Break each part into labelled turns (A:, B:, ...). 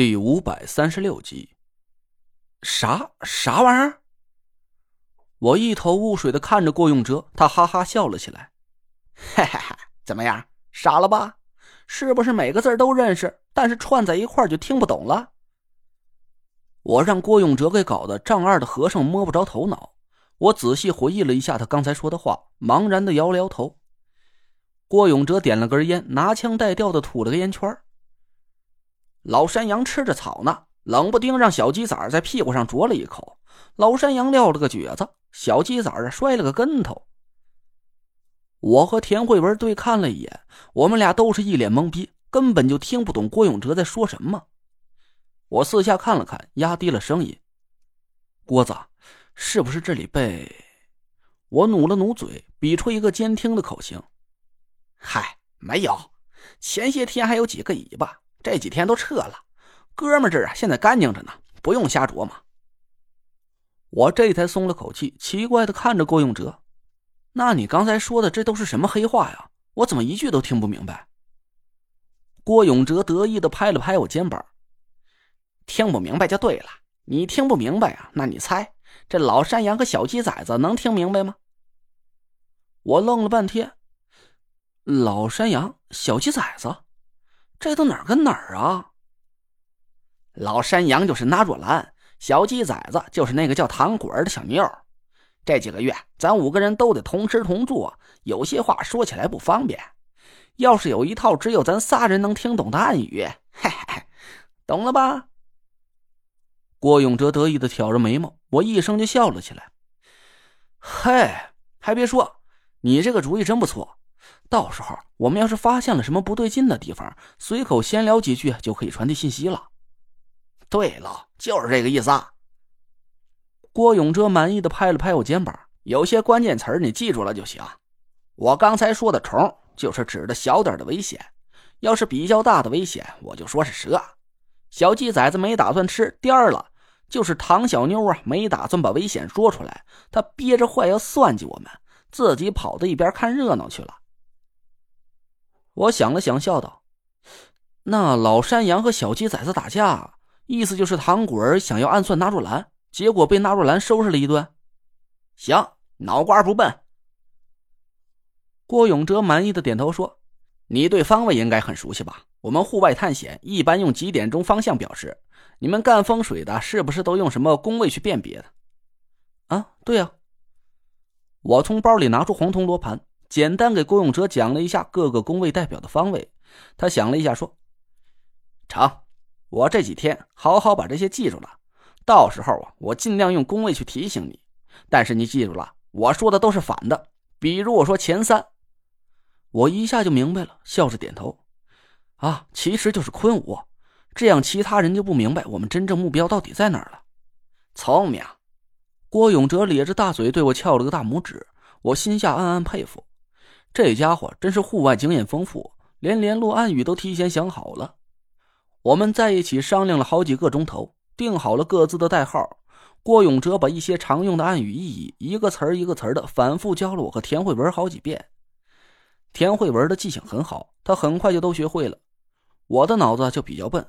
A: 第五百三十六集，啥啥玩意儿？我一头雾水的看着郭永哲，他哈哈笑了起来，
B: 哈哈哈！怎么样，傻了吧？是不是每个字都认识，但是串在一块就听不懂了？
A: 我让郭永哲给搞得丈二的和尚摸不着头脑。我仔细回忆了一下他刚才说的话，茫然的摇了摇头。郭永哲点了根烟，拿腔带调的吐了个烟圈
B: 老山羊吃着草呢，冷不丁让小鸡崽在屁股上啄了一口，老山羊撂了个蹶子，小鸡崽啊摔了个跟头。我和田慧文对看了一眼，我们俩都是一脸懵逼，根本就听不懂郭永哲在说什么。我四下看了看，压低了声音：“
A: 郭子，是不是这里被……”我努了努嘴，比出一个监听的口型：“
B: 嗨，没有，前些天还有几个尾巴。”这几天都撤了，哥们这儿啊现在干净着呢，不用瞎琢磨。
A: 我这才松了口气，奇怪的看着郭永哲：“那你刚才说的这都是什么黑话呀？我怎么一句都听不明白？”
B: 郭永哲得意的拍了拍我肩膀：“听不明白就对了，你听不明白啊？那你猜这老山羊和小鸡崽子能听明白吗？”
A: 我愣了半天：“老山羊，小鸡崽子。”这都哪儿跟哪儿啊？
B: 老山羊就是纳若兰，小鸡崽子就是那个叫糖果儿的小妞。这几个月咱五个人都得同吃同住，有些话说起来不方便。要是有一套只有咱仨人能听懂的暗语，嘿嘿，懂了吧？
A: 郭永哲得意的挑着眉毛，我一声就笑了起来。嘿，还别说，你这个主意真不错。到时候我们要是发现了什么不对劲的地方，随口闲聊几句就可以传递信息了。
B: 对了，就是这个意思。
A: 啊郭永哲满意的拍了拍我肩膀，
B: 有些关键词你记住了就行。我刚才说的虫，就是指的小点的危险；要是比较大的危险，我就说是蛇。小鸡崽子没打算吃，颠儿了，就是唐小妞啊，没打算把危险说出来，她憋着坏要算计我们，自己跑到一边看热闹去了。
A: 我想了想，笑道：“那老山羊和小鸡崽子打架，意思就是唐果儿想要暗算纳若兰，结果被纳若兰收拾了一顿。
B: 行，脑瓜不笨。”
A: 郭永哲满意的点头说：“你对方位应该很熟悉吧？我们户外探险一般用几点钟方向表示。你们干风水的，是不是都用什么宫位去辨别的？”啊，对呀。我从包里拿出黄铜罗盘。简单给郭永哲讲了一下各个工位代表的方位，他想了一下说：“
B: 成，我这几天好好把这些记住了，到时候啊，我尽量用工位去提醒你。但是你记住了，我说的都是反的。比如我说前三，
A: 我一下就明白了，笑着点头。啊，其实就是坤武，这样其他人就不明白我们真正目标到底在哪儿了。
B: 聪明，
A: 郭永哲咧着大嘴对我翘了个大拇指，我心下暗暗佩服。这家伙真是户外经验丰富，连联络暗语都提前想好了。我们在一起商量了好几个钟头，定好了各自的代号。郭永哲把一些常用的暗语意义一个词儿一个词儿的反复教了我和田慧文好几遍。田慧文的记性很好，他很快就都学会了。我的脑子就比较笨，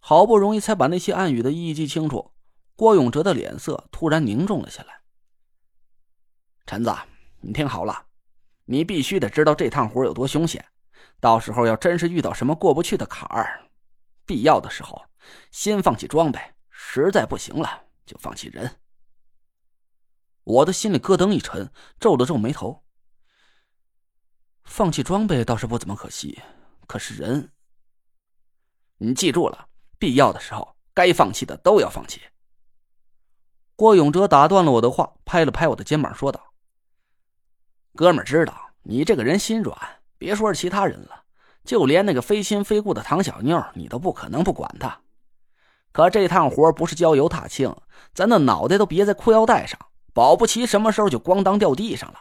A: 好不容易才把那些暗语的意义记清楚。郭永哲的脸色突然凝重了下来。
B: 陈子，你听好了。你必须得知道这趟活有多凶险，到时候要真是遇到什么过不去的坎儿，必要的时候先放弃装备，实在不行了就放弃人。
A: 我的心里咯噔一沉，皱了皱眉头。放弃装备倒是不怎么可惜，可是人，
B: 你记住了，必要的时候该放弃的都要放弃。
A: 郭永哲打断了我的话，拍了拍我的肩膀，说道。
B: 哥们儿知道你这个人心软，别说是其他人了，就连那个非亲非故的唐小妞，你都不可能不管她。可这趟活不是郊游踏青，咱的脑袋都别在裤腰带上，保不齐什么时候就咣当掉地上了。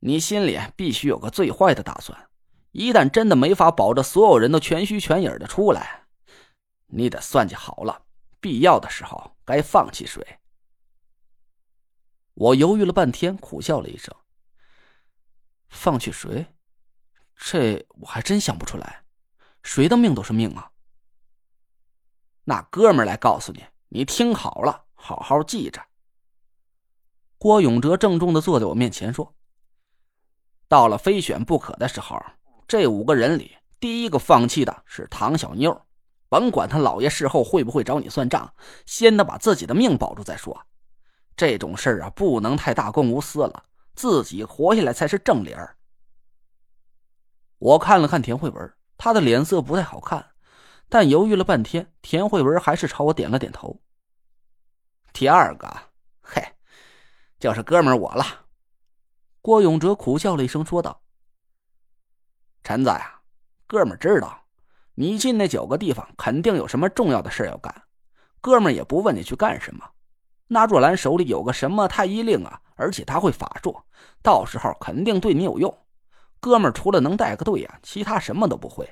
B: 你心里必须有个最坏的打算，一旦真的没法保着所有人都全虚全影的出来，你得算计好了，必要的时候该放弃谁。
A: 我犹豫了半天，苦笑了一声。放弃谁？这我还真想不出来。谁的命都是命啊！
B: 那哥们来告诉你，你听好了，好好记着。
A: 郭永哲郑重的坐在我面前说：“
B: 到了非选不可的时候，这五个人里第一个放弃的是唐小妞。甭管他老爷事后会不会找你算账，先得把自己的命保住再说。这种事儿啊，不能太大公无私了，自己活下来才是正理儿。”
A: 我看了看田慧文，她的脸色不太好看，但犹豫了半天，田慧文还是朝我点了点头。
B: 第二个，嘿。就是哥们我了，
A: 郭永哲苦笑了一声，说道：“
B: 陈子呀，哥们知道你进那九个地方肯定有什么重要的事要干，哥们也不问你去干什么。那若兰手里有个什么太医令啊，而且他会法术，到时候肯定对你有用。哥们儿除了能带个队呀，其他什么都不会。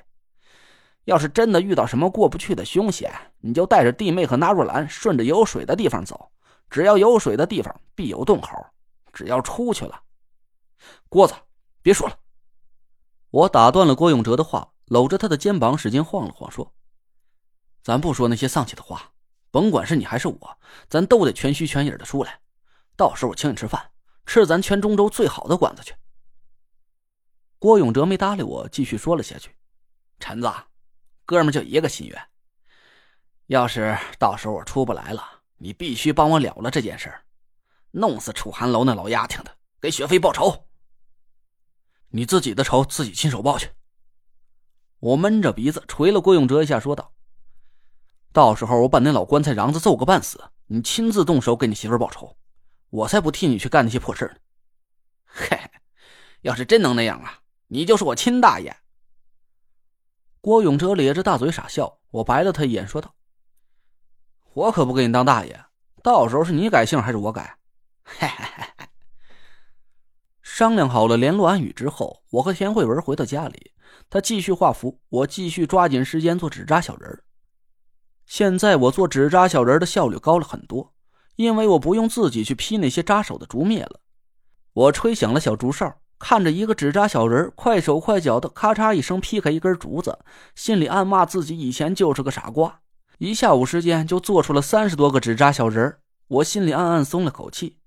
B: 要是真的遇到什么过不去的凶险，你就带着弟妹和纳若兰顺着有水的地方走。”只要有水的地方，必有洞口。只要出去了，
A: 郭子，别说了。我打断了郭永哲的话，搂着他的肩膀使劲晃了晃，说：“咱不说那些丧气的话，甭管是你还是我，咱都得全虚全影的出来。到时候我请你吃饭，吃咱全中州最好的馆子去。”郭永哲没搭理我，继续说了下去：“
B: 陈子，哥们就一个心愿，要是到时候我出不来了。”你必须帮我了了这件事弄死楚寒楼那老丫头的，给雪飞报仇。
A: 你自己的仇自己亲手报去。我闷着鼻子捶了郭永哲一下，说道：“到时候我把那老棺材瓤子揍个半死，你亲自动手给你媳妇报仇，我才不替你去干那些破事呢。”
B: 嘿，要是真能那样啊，你就是我亲大爷。
A: 郭永哲咧着大嘴傻笑，我白了他一眼，说道。我可不给你当大爷，到时候是你改姓还是我改？
B: 嘿嘿嘿。
A: 商量好了联络安宇之后，我和田慧文回到家里，他继续画符，我继续抓紧时间做纸扎小人现在我做纸扎小人的效率高了很多，因为我不用自己去劈那些扎手的竹篾了。我吹响了小竹哨，看着一个纸扎小人快手快脚的咔嚓一声劈开一根竹子，心里暗骂自己以前就是个傻瓜。一下午时间就做出了三十多个纸扎小人我心里暗暗松了口气。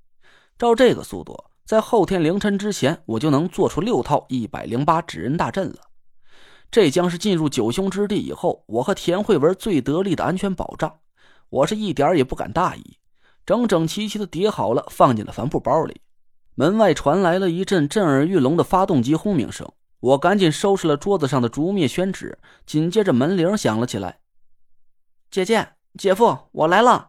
A: 照这个速度，在后天凌晨之前，我就能做出六套一百零八纸人大阵了。这将是进入九凶之地以后，我和田慧文最得力的安全保障。我是一点也不敢大意，整整齐齐的叠好了，放进了帆布包里。门外传来了一阵震耳欲聋的发动机轰鸣声，我赶紧收拾了桌子上的竹篾宣纸，紧接着门铃响了起来。
C: 姐姐，姐夫，我来了。